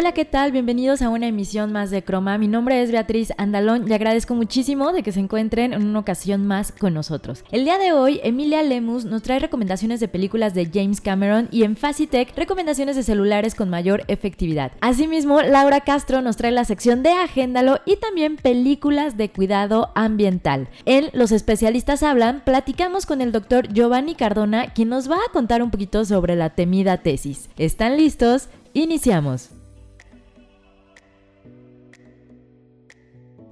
Hola, ¿qué tal? Bienvenidos a una emisión más de Croma. Mi nombre es Beatriz Andalón y agradezco muchísimo de que se encuentren en una ocasión más con nosotros. El día de hoy, Emilia Lemus nos trae recomendaciones de películas de James Cameron y en Facitech recomendaciones de celulares con mayor efectividad. Asimismo, Laura Castro nos trae la sección de Agéndalo y también películas de cuidado ambiental. En Los especialistas hablan, platicamos con el doctor Giovanni Cardona, quien nos va a contar un poquito sobre la temida tesis. ¿Están listos? Iniciamos.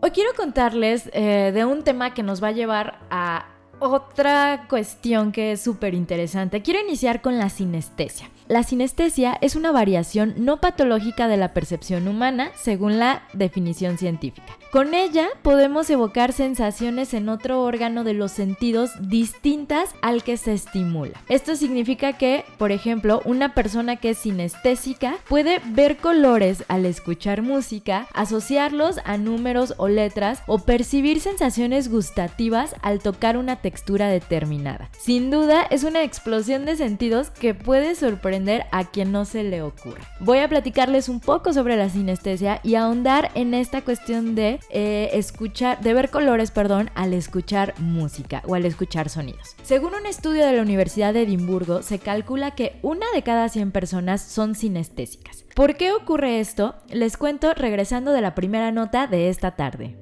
Hoy quiero contarles eh, de un tema que nos va a llevar a otra cuestión que es súper interesante. Quiero iniciar con la sinestesia. La sinestesia es una variación no patológica de la percepción humana según la definición científica. Con ella podemos evocar sensaciones en otro órgano de los sentidos distintas al que se estimula. Esto significa que, por ejemplo, una persona que es sinestésica puede ver colores al escuchar música, asociarlos a números o letras o percibir sensaciones gustativas al tocar una textura determinada. Sin duda es una explosión de sentidos que puede sorprender a quien no se le ocurra. Voy a platicarles un poco sobre la sinestesia y ahondar en esta cuestión de eh, escuchar, de ver colores, perdón, al escuchar música o al escuchar sonidos. Según un estudio de la Universidad de Edimburgo, se calcula que una de cada 100 personas son sinestésicas. ¿Por qué ocurre esto? Les cuento regresando de la primera nota de esta tarde.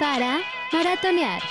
Para maratonear.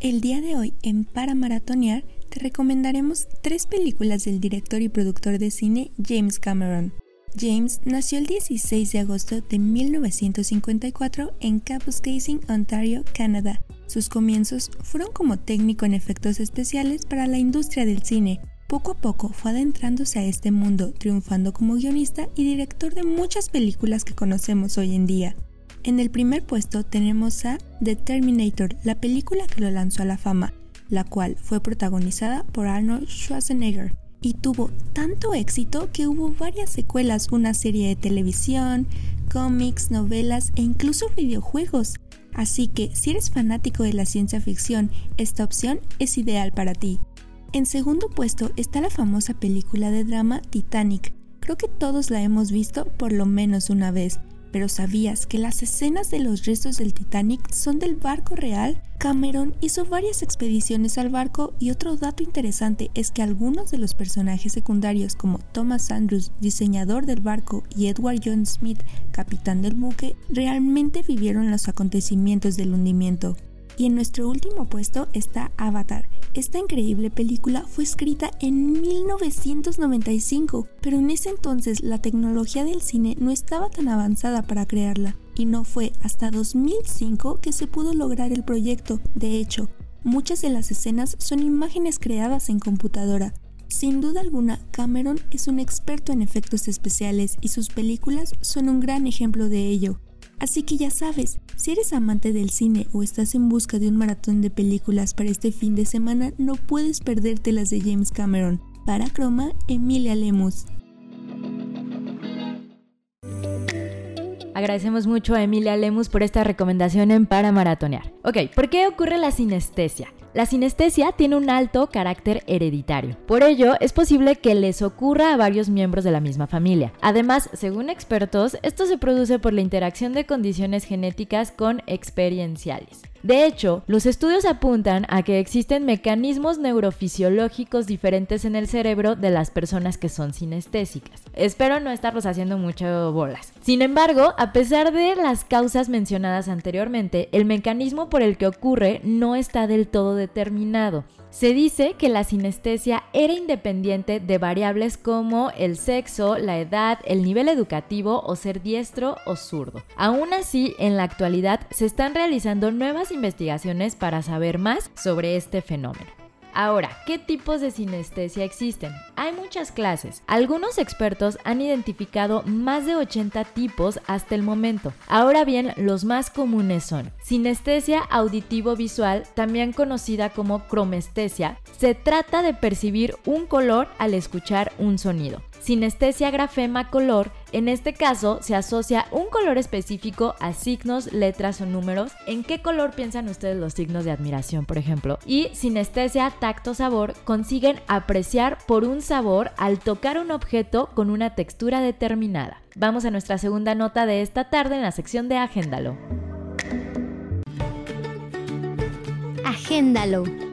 El día de hoy en Para Maratonear te recomendaremos tres películas del director y productor de cine James Cameron. James nació el 16 de agosto de 1954 en Kapuskasing, Ontario, Canadá. Sus comienzos fueron como técnico en efectos especiales para la industria del cine. Poco a poco fue adentrándose a este mundo, triunfando como guionista y director de muchas películas que conocemos hoy en día. En el primer puesto tenemos a The Terminator, la película que lo lanzó a la fama, la cual fue protagonizada por Arnold Schwarzenegger y tuvo tanto éxito que hubo varias secuelas, una serie de televisión, cómics, novelas e incluso videojuegos. Así que si eres fanático de la ciencia ficción, esta opción es ideal para ti. En segundo puesto está la famosa película de drama Titanic. Creo que todos la hemos visto por lo menos una vez, pero ¿sabías que las escenas de los restos del Titanic son del barco real? Cameron hizo varias expediciones al barco y otro dato interesante es que algunos de los personajes secundarios como Thomas Andrews, diseñador del barco, y Edward John Smith, capitán del buque, realmente vivieron los acontecimientos del hundimiento. Y en nuestro último puesto está Avatar. Esta increíble película fue escrita en 1995, pero en ese entonces la tecnología del cine no estaba tan avanzada para crearla, y no fue hasta 2005 que se pudo lograr el proyecto. De hecho, muchas de las escenas son imágenes creadas en computadora. Sin duda alguna, Cameron es un experto en efectos especiales y sus películas son un gran ejemplo de ello. Así que ya sabes, si eres amante del cine o estás en busca de un maratón de películas para este fin de semana, no puedes perderte las de James Cameron. Para Croma, Emilia Lemus. Agradecemos mucho a Emilia Lemus por esta recomendación en Para Maratonear. Ok, ¿por qué ocurre la sinestesia? La sinestesia tiene un alto carácter hereditario. Por ello, es posible que les ocurra a varios miembros de la misma familia. Además, según expertos, esto se produce por la interacción de condiciones genéticas con experienciales. De hecho, los estudios apuntan a que existen mecanismos neurofisiológicos diferentes en el cerebro de las personas que son sinestésicas. Espero no estarlos haciendo mucho bolas. Sin embargo, a pesar de las causas mencionadas anteriormente, el mecanismo por el que ocurre no está del todo determinado. Se dice que la sinestesia era independiente de variables como el sexo, la edad, el nivel educativo o ser diestro o zurdo. Aún así, en la actualidad se están realizando nuevas investigaciones para saber más sobre este fenómeno. Ahora, ¿qué tipos de sinestesia existen? Hay muchas clases. Algunos expertos han identificado más de 80 tipos hasta el momento. Ahora bien, los más comunes son sinestesia auditivo-visual, también conocida como cromestesia. Se trata de percibir un color al escuchar un sonido. Sinestesia grafema color, en este caso se asocia un color específico a signos, letras o números. ¿En qué color piensan ustedes los signos de admiración, por ejemplo? Y sinestesia tacto sabor consiguen apreciar por un sabor al tocar un objeto con una textura determinada. Vamos a nuestra segunda nota de esta tarde en la sección de Agéndalo. Agéndalo.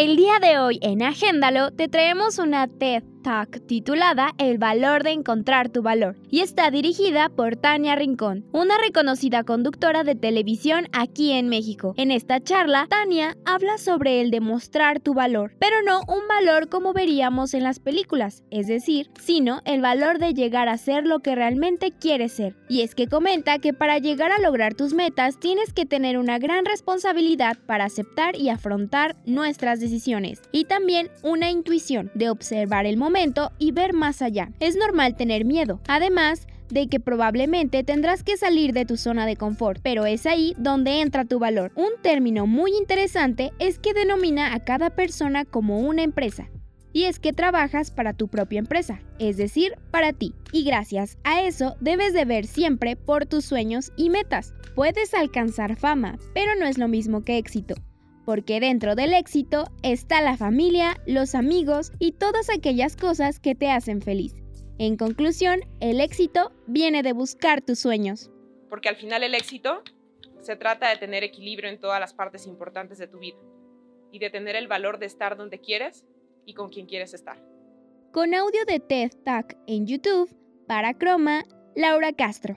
El día de hoy en Agéndalo te traemos una TED Talk titulada El valor de encontrar tu valor y está dirigida por Tania Rincón, una reconocida conductora de televisión aquí en México. En esta charla, Tania habla sobre el demostrar tu valor, pero no un valor como veríamos en las películas, es decir, sino el valor de llegar a ser lo que realmente quieres ser. Y es que comenta que para llegar a lograr tus metas tienes que tener una gran responsabilidad para aceptar y afrontar nuestras decisiones y también una intuición de observar el momento y ver más allá. Es normal tener miedo. Además, de que probablemente tendrás que salir de tu zona de confort, pero es ahí donde entra tu valor. Un término muy interesante es que denomina a cada persona como una empresa. Y es que trabajas para tu propia empresa, es decir, para ti. Y gracias a eso debes de ver siempre por tus sueños y metas. Puedes alcanzar fama, pero no es lo mismo que éxito porque dentro del éxito está la familia, los amigos y todas aquellas cosas que te hacen feliz. En conclusión, el éxito viene de buscar tus sueños. Porque al final el éxito se trata de tener equilibrio en todas las partes importantes de tu vida y de tener el valor de estar donde quieres y con quien quieres estar. Con audio de TED Talk en YouTube, para Croma, Laura Castro.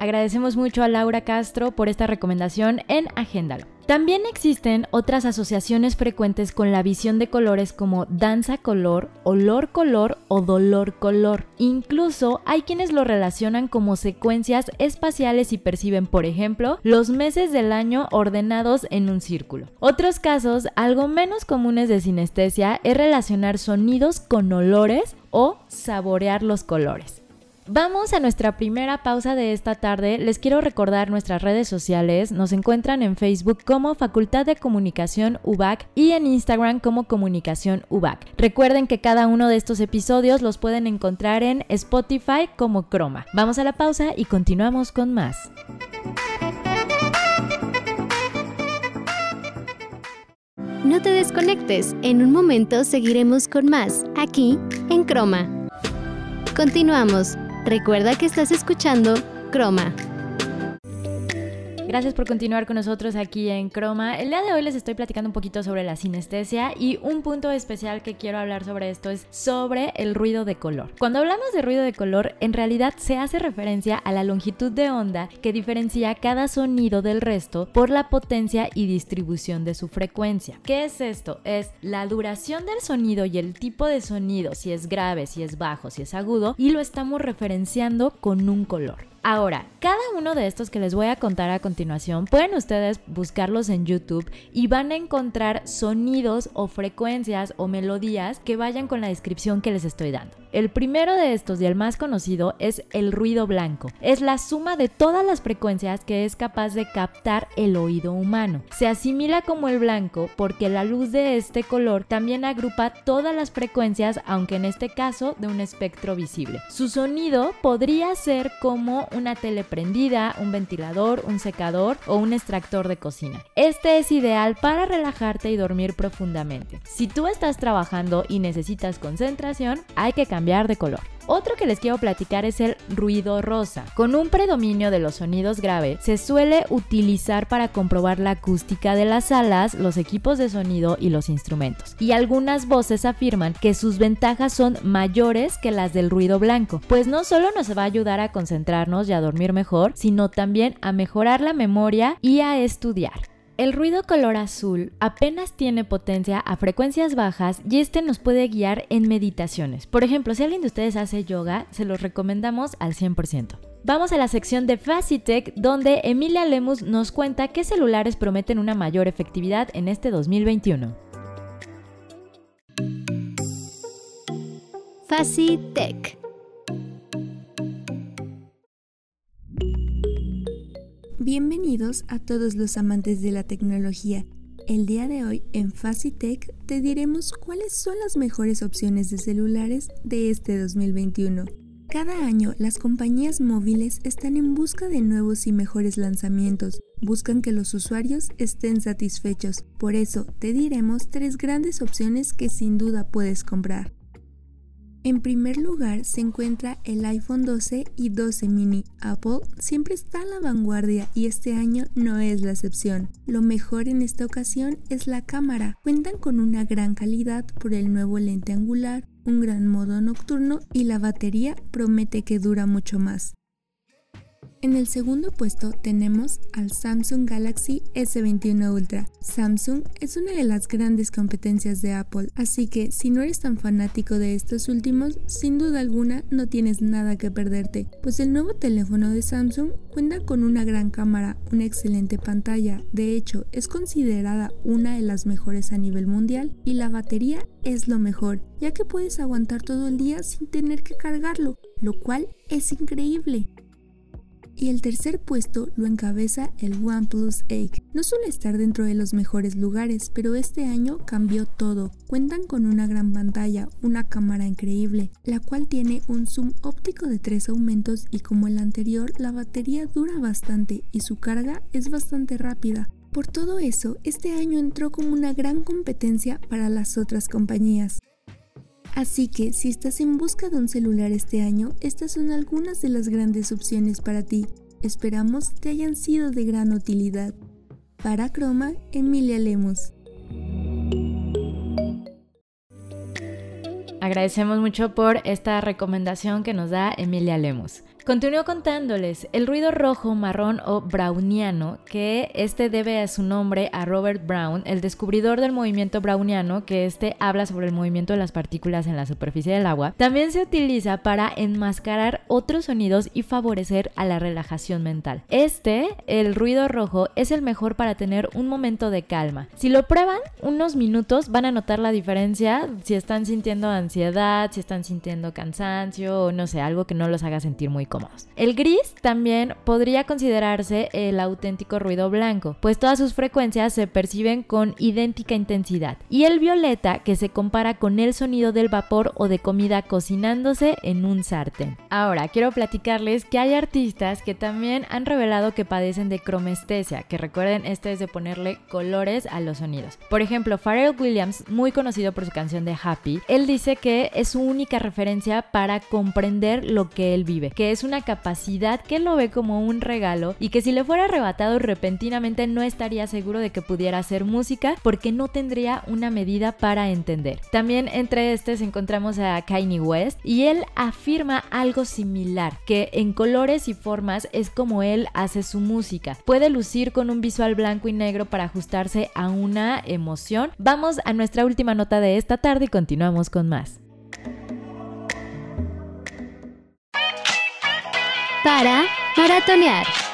Agradecemos mucho a Laura Castro por esta recomendación en Agéndalo. También existen otras asociaciones frecuentes con la visión de colores como danza color, olor color o dolor color. Incluso hay quienes lo relacionan como secuencias espaciales y perciben, por ejemplo, los meses del año ordenados en un círculo. Otros casos, algo menos comunes de sinestesia, es relacionar sonidos con olores o saborear los colores. Vamos a nuestra primera pausa de esta tarde. Les quiero recordar nuestras redes sociales. Nos encuentran en Facebook como Facultad de Comunicación UBAC y en Instagram como Comunicación UBAC. Recuerden que cada uno de estos episodios los pueden encontrar en Spotify como Croma. Vamos a la pausa y continuamos con más. No te desconectes, en un momento seguiremos con más, aquí en Croma. Continuamos. Recuerda que estás escuchando Croma. Gracias por continuar con nosotros aquí en Croma. El día de hoy les estoy platicando un poquito sobre la sinestesia y un punto especial que quiero hablar sobre esto es sobre el ruido de color. Cuando hablamos de ruido de color, en realidad se hace referencia a la longitud de onda que diferencia cada sonido del resto por la potencia y distribución de su frecuencia. ¿Qué es esto? Es la duración del sonido y el tipo de sonido, si es grave, si es bajo, si es agudo, y lo estamos referenciando con un color. Ahora, cada uno de estos que les voy a contar a continuación, pueden ustedes buscarlos en YouTube y van a encontrar sonidos o frecuencias o melodías que vayan con la descripción que les estoy dando. El primero de estos y el más conocido es el ruido blanco. Es la suma de todas las frecuencias que es capaz de captar el oído humano. Se asimila como el blanco porque la luz de este color también agrupa todas las frecuencias, aunque en este caso de un espectro visible. Su sonido podría ser como una tele prendida, un ventilador, un secador o un extractor de cocina. Este es ideal para relajarte y dormir profundamente. Si tú estás trabajando y necesitas concentración, hay que cambiar de color. Otro que les quiero platicar es el ruido rosa. Con un predominio de los sonidos graves, se suele utilizar para comprobar la acústica de las salas, los equipos de sonido y los instrumentos. Y algunas voces afirman que sus ventajas son mayores que las del ruido blanco, pues no solo nos va a ayudar a concentrarnos y a dormir mejor, sino también a mejorar la memoria y a estudiar. El ruido color azul apenas tiene potencia a frecuencias bajas y este nos puede guiar en meditaciones. Por ejemplo, si alguien de ustedes hace yoga, se los recomendamos al 100%. Vamos a la sección de Facitech, donde Emilia Lemus nos cuenta qué celulares prometen una mayor efectividad en este 2021. Facitech. Bienvenidos a todos los amantes de la tecnología. El día de hoy en Facitech te diremos cuáles son las mejores opciones de celulares de este 2021. Cada año las compañías móviles están en busca de nuevos y mejores lanzamientos, buscan que los usuarios estén satisfechos, por eso te diremos tres grandes opciones que sin duda puedes comprar. En primer lugar se encuentra el iPhone 12 y 12 mini. Apple siempre está a la vanguardia y este año no es la excepción. Lo mejor en esta ocasión es la cámara. Cuentan con una gran calidad por el nuevo lente angular, un gran modo nocturno y la batería promete que dura mucho más. En el segundo puesto tenemos al Samsung Galaxy S21 Ultra. Samsung es una de las grandes competencias de Apple, así que si no eres tan fanático de estos últimos, sin duda alguna no tienes nada que perderte, pues el nuevo teléfono de Samsung cuenta con una gran cámara, una excelente pantalla, de hecho es considerada una de las mejores a nivel mundial y la batería es lo mejor, ya que puedes aguantar todo el día sin tener que cargarlo, lo cual es increíble. Y el tercer puesto lo encabeza el OnePlus 8. No suele estar dentro de los mejores lugares, pero este año cambió todo. Cuentan con una gran pantalla, una cámara increíble, la cual tiene un zoom óptico de tres aumentos y como el anterior, la batería dura bastante y su carga es bastante rápida. Por todo eso, este año entró como una gran competencia para las otras compañías. Así que si estás en busca de un celular este año, estas son algunas de las grandes opciones para ti. Esperamos te hayan sido de gran utilidad. Para Croma, Emilia Lemus. Agradecemos mucho por esta recomendación que nos da Emilia Lemus. Continúo contándoles el ruido rojo, marrón o browniano, que este debe a su nombre a Robert Brown, el descubridor del movimiento browniano, que este habla sobre el movimiento de las partículas en la superficie del agua. También se utiliza para enmascarar otros sonidos y favorecer a la relajación mental. Este, el ruido rojo, es el mejor para tener un momento de calma. Si lo prueban unos minutos, van a notar la diferencia si están sintiendo ansiedad, si están sintiendo cansancio o no sé, algo que no los haga sentir muy cómodos. El gris también podría considerarse el auténtico ruido blanco, pues todas sus frecuencias se perciben con idéntica intensidad. Y el violeta, que se compara con el sonido del vapor o de comida cocinándose en un sartén. Ahora, quiero platicarles que hay artistas que también han revelado que padecen de cromestesia, que recuerden, este es de ponerle colores a los sonidos. Por ejemplo, Pharrell Williams, muy conocido por su canción de Happy, él dice que es su única referencia para comprender lo que él vive, que es una capacidad que él lo ve como un regalo y que si le fuera arrebatado repentinamente no estaría seguro de que pudiera hacer música porque no tendría una medida para entender. También entre estos encontramos a Kanye West y él afirma algo similar, que en colores y formas es como él hace su música. Puede lucir con un visual blanco y negro para ajustarse a una emoción. Vamos a nuestra última nota de esta tarde y continuamos con más. Para maratonear.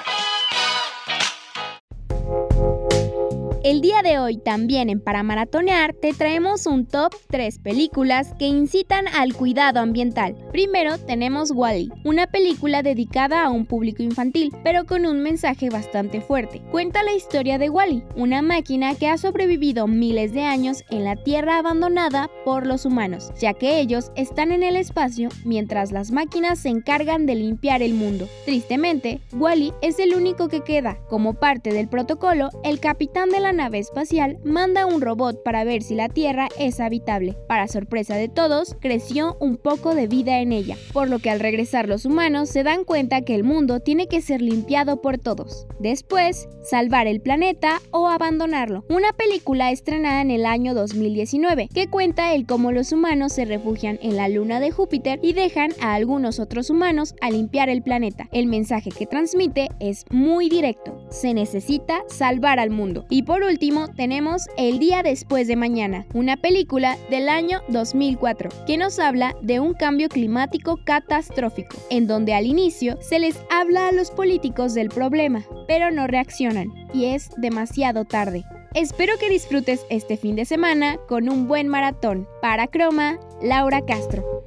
El día de hoy también en Para Maratonear te traemos un top 3 películas que incitan al cuidado ambiental. Primero tenemos Wally, una película dedicada a un público infantil, pero con un mensaje bastante fuerte. Cuenta la historia de Wally, una máquina que ha sobrevivido miles de años en la Tierra abandonada por los humanos, ya que ellos están en el espacio mientras las máquinas se encargan de limpiar el mundo. Tristemente, Wally es el único que queda. Como parte del protocolo, el capitán de la nave espacial manda un robot para ver si la Tierra es habitable. Para sorpresa de todos, creció un poco de vida en ella, por lo que al regresar los humanos se dan cuenta que el mundo tiene que ser limpiado por todos. Después, salvar el planeta o abandonarlo. Una película estrenada en el año 2019 que cuenta el cómo los humanos se refugian en la luna de Júpiter y dejan a algunos otros humanos a limpiar el planeta. El mensaje que transmite es muy directo. Se necesita salvar al mundo. Y por último, tenemos El día después de mañana, una película del año 2004 que nos habla de un cambio climático catastrófico, en donde al inicio se les habla a los políticos del problema, pero no reaccionan y es demasiado tarde. Espero que disfrutes este fin de semana con un buen maratón. Para Croma, Laura Castro.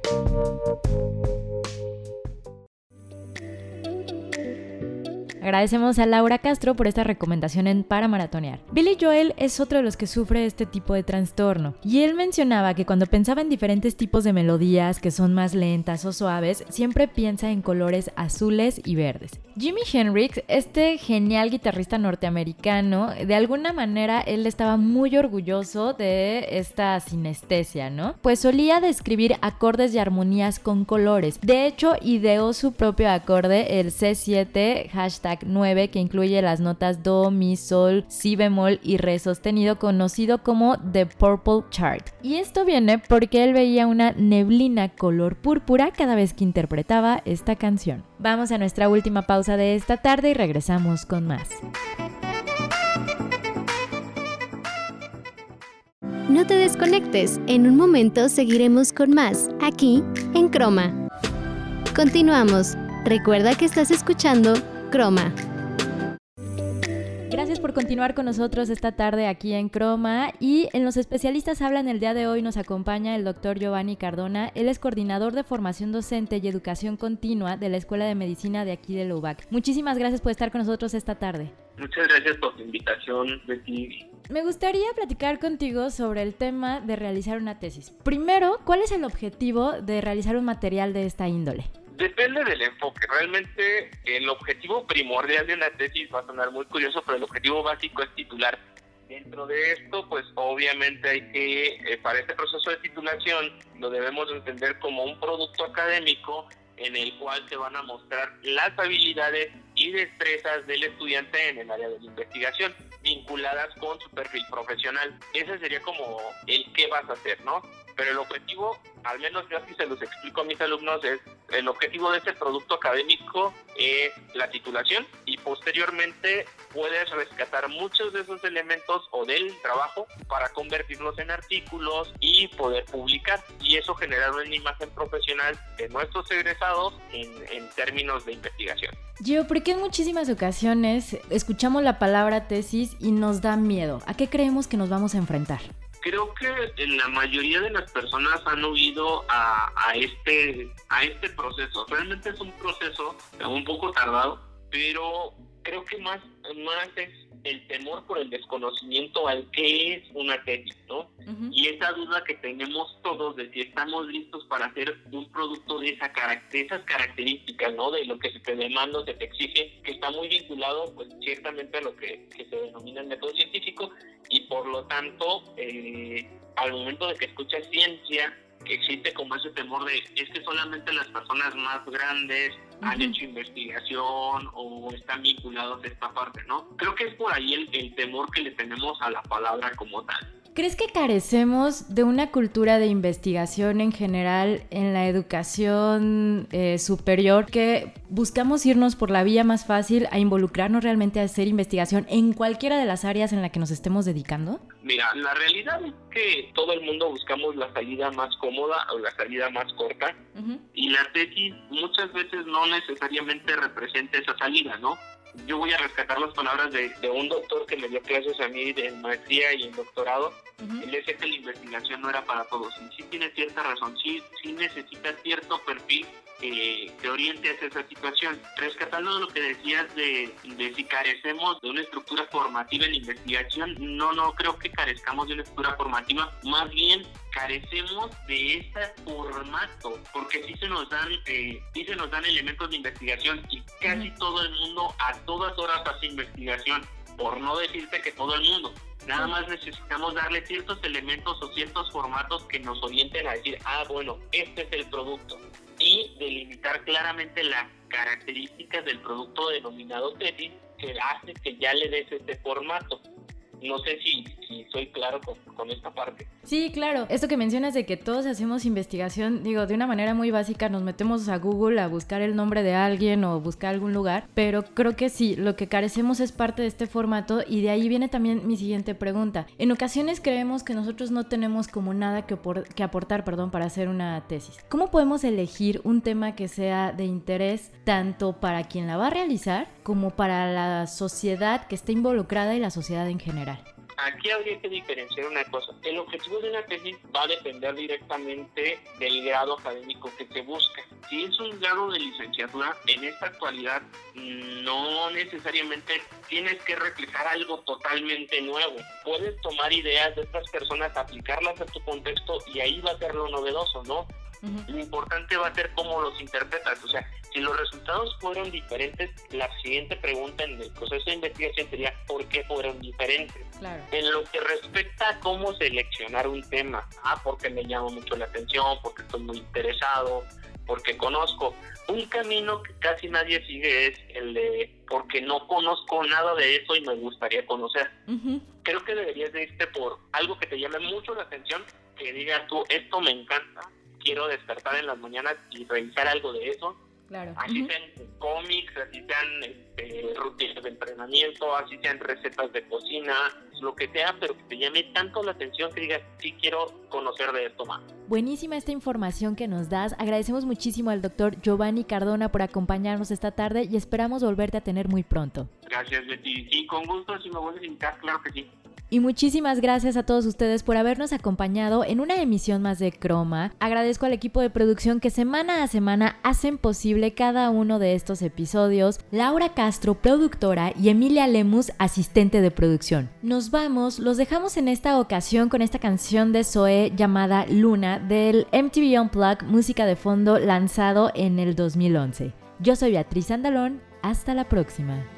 Agradecemos a Laura Castro por esta recomendación en Para Maratonear. Billy Joel es otro de los que sufre este tipo de trastorno, y él mencionaba que cuando pensaba en diferentes tipos de melodías que son más lentas o suaves, siempre piensa en colores azules y verdes. Jimi Hendrix, este genial guitarrista norteamericano, de alguna manera él estaba muy orgulloso de esta sinestesia, ¿no? Pues solía describir acordes y armonías con colores. De hecho, ideó su propio acorde, el C7 hashtag 9 que incluye las notas Do, Mi, Sol, Si bemol y Re sostenido conocido como The Purple Chart. Y esto viene porque él veía una neblina color púrpura cada vez que interpretaba esta canción. Vamos a nuestra última pausa de esta tarde y regresamos con más. No te desconectes, en un momento seguiremos con más, aquí en Croma. Continuamos. Recuerda que estás escuchando Croma. Gracias por continuar con nosotros esta tarde aquí en Croma y en los especialistas hablan el día de hoy nos acompaña el doctor Giovanni Cardona, él es coordinador de formación docente y educación continua de la Escuela de Medicina de aquí de Lubac. Muchísimas gracias por estar con nosotros esta tarde. Muchas gracias por tu invitación, Betty. Me gustaría platicar contigo sobre el tema de realizar una tesis. Primero, ¿cuál es el objetivo de realizar un material de esta índole? Depende del enfoque. Realmente el objetivo primordial de una tesis va a sonar muy curioso, pero el objetivo básico es titular. Dentro de esto, pues obviamente hay que, eh, para este proceso de titulación, lo debemos entender como un producto académico en el cual se van a mostrar las habilidades y destrezas del estudiante en el área de la investigación vinculadas con su perfil profesional. Ese sería como el qué vas a hacer, ¿no? Pero el objetivo, al menos yo así se los explico a mis alumnos, es el objetivo de este producto académico es la titulación y posteriormente puedes rescatar muchos de esos elementos o del trabajo para convertirlos en artículos y poder publicar y eso generar una imagen profesional de nuestros egresados en, en términos de investigación. Yo, porque en muchísimas ocasiones escuchamos la palabra tesis y nos da miedo. ¿A qué creemos que nos vamos a enfrentar? Creo que la mayoría de las personas han huido a, a, este, a este proceso. Realmente es un proceso un poco tardado, pero creo que más, más es el temor por el desconocimiento al que es una tesis, ¿no? Y esa duda que tenemos todos de si estamos listos para hacer un producto de, esa esas características, ¿no? De lo que se te demanda, se te exige, que está muy vinculado, pues, ciertamente a lo que, que se denomina el método científico y por lo tanto, eh, al momento de que escuchas ciencia, existe como ese temor de es que solamente las personas más grandes han hecho investigación o están vinculados a esta parte, ¿no? Creo que es por ahí el, el temor que le tenemos a la palabra como tal. ¿Crees que carecemos de una cultura de investigación en general en la educación eh, superior que buscamos irnos por la vía más fácil a involucrarnos realmente a hacer investigación en cualquiera de las áreas en la que nos estemos dedicando? Mira, la realidad es que todo el mundo buscamos la salida más cómoda o la salida más corta y la tesis muchas veces no necesariamente representa esa salida, ¿no? Yo voy a rescatar las palabras de, un doctor que me dio clases a mí en maestría y en doctorado. Él decía que la investigación no era para todos. Y sí tiene cierta razón, sí, sí necesita cierto perfil que te oriente hacia esa situación. Rescatando lo que decías de, de, si carecemos de una estructura formativa en investigación, no, no creo que carezcamos de una estructura formativa, más bien carecemos de ese formato, porque sí se nos dan, eh, sí se nos dan elementos de investigación y casi todo el mundo a todas horas hace investigación, por no decirte que todo el mundo Nada más necesitamos darle ciertos elementos o ciertos formatos que nos orienten a decir, ah, bueno, este es el producto. Y delimitar claramente las características del producto denominado tesis que hace que ya le des este formato. No sé si, soy claro con, con, esta parte. Sí, claro. Esto que mencionas de que todos hacemos investigación, digo, de una manera muy básica, nos metemos a Google a buscar el nombre de alguien o buscar algún lugar, pero creo que sí, lo que carecemos es parte de este formato y de ahí viene también mi siguiente pregunta. En ocasiones creemos que nosotros no tenemos como nada que, que aportar, perdón, para hacer una tesis. ¿Cómo podemos elegir un tema que sea de interés tanto para quien la va a realizar como para la sociedad que está involucrada y la sociedad en general? Aquí habría que diferenciar una cosa. El objetivo de una tesis va a depender directamente del grado académico que se busque. Si es un grado de licenciatura, en esta actualidad no necesariamente tienes que reflejar algo totalmente nuevo. Puedes tomar ideas de otras personas, aplicarlas a tu contexto y ahí va a ser lo novedoso, ¿no? Lo importante va a ser cómo los interpretas. O sea, si los resultados fueron diferentes, la siguiente pregunta en el proceso de investigación sería ¿por qué fueron diferentes? En lo que respecta a cómo seleccionar un tema, ah, porque me llama mucho la atención, porque estoy muy interesado, porque conozco. Un camino que casi nadie sigue es el de porque no conozco nada de eso y me gustaría conocer. Creo que deberías de irte por algo que te llame mucho la atención, que digas tú, esto me encanta, quiero despertar en las mañanas y revisar algo de eso Claro. Así sean cómics, así sean este, rutinas de entrenamiento, así sean recetas de cocina, lo que sea, pero que te llame tanto la atención que digas, sí quiero conocer de esto más. Buenísima esta información que nos das. Agradecemos muchísimo al doctor Giovanni Cardona por acompañarnos esta tarde y esperamos volverte a tener muy pronto. Gracias, Betty. Sí, con gusto, si me vuelves a invitar, claro que sí. Y muchísimas gracias a todos ustedes por habernos acompañado en una emisión más de Croma. Agradezco al equipo de producción que semana a semana hacen posible cada uno de estos episodios. Laura Castro, productora, y Emilia Lemus, asistente de producción. Nos vamos, los dejamos en esta ocasión con esta canción de Zoe llamada Luna del MTV Unplugged, música de fondo lanzado en el 2011. Yo soy Beatriz Andalón, hasta la próxima.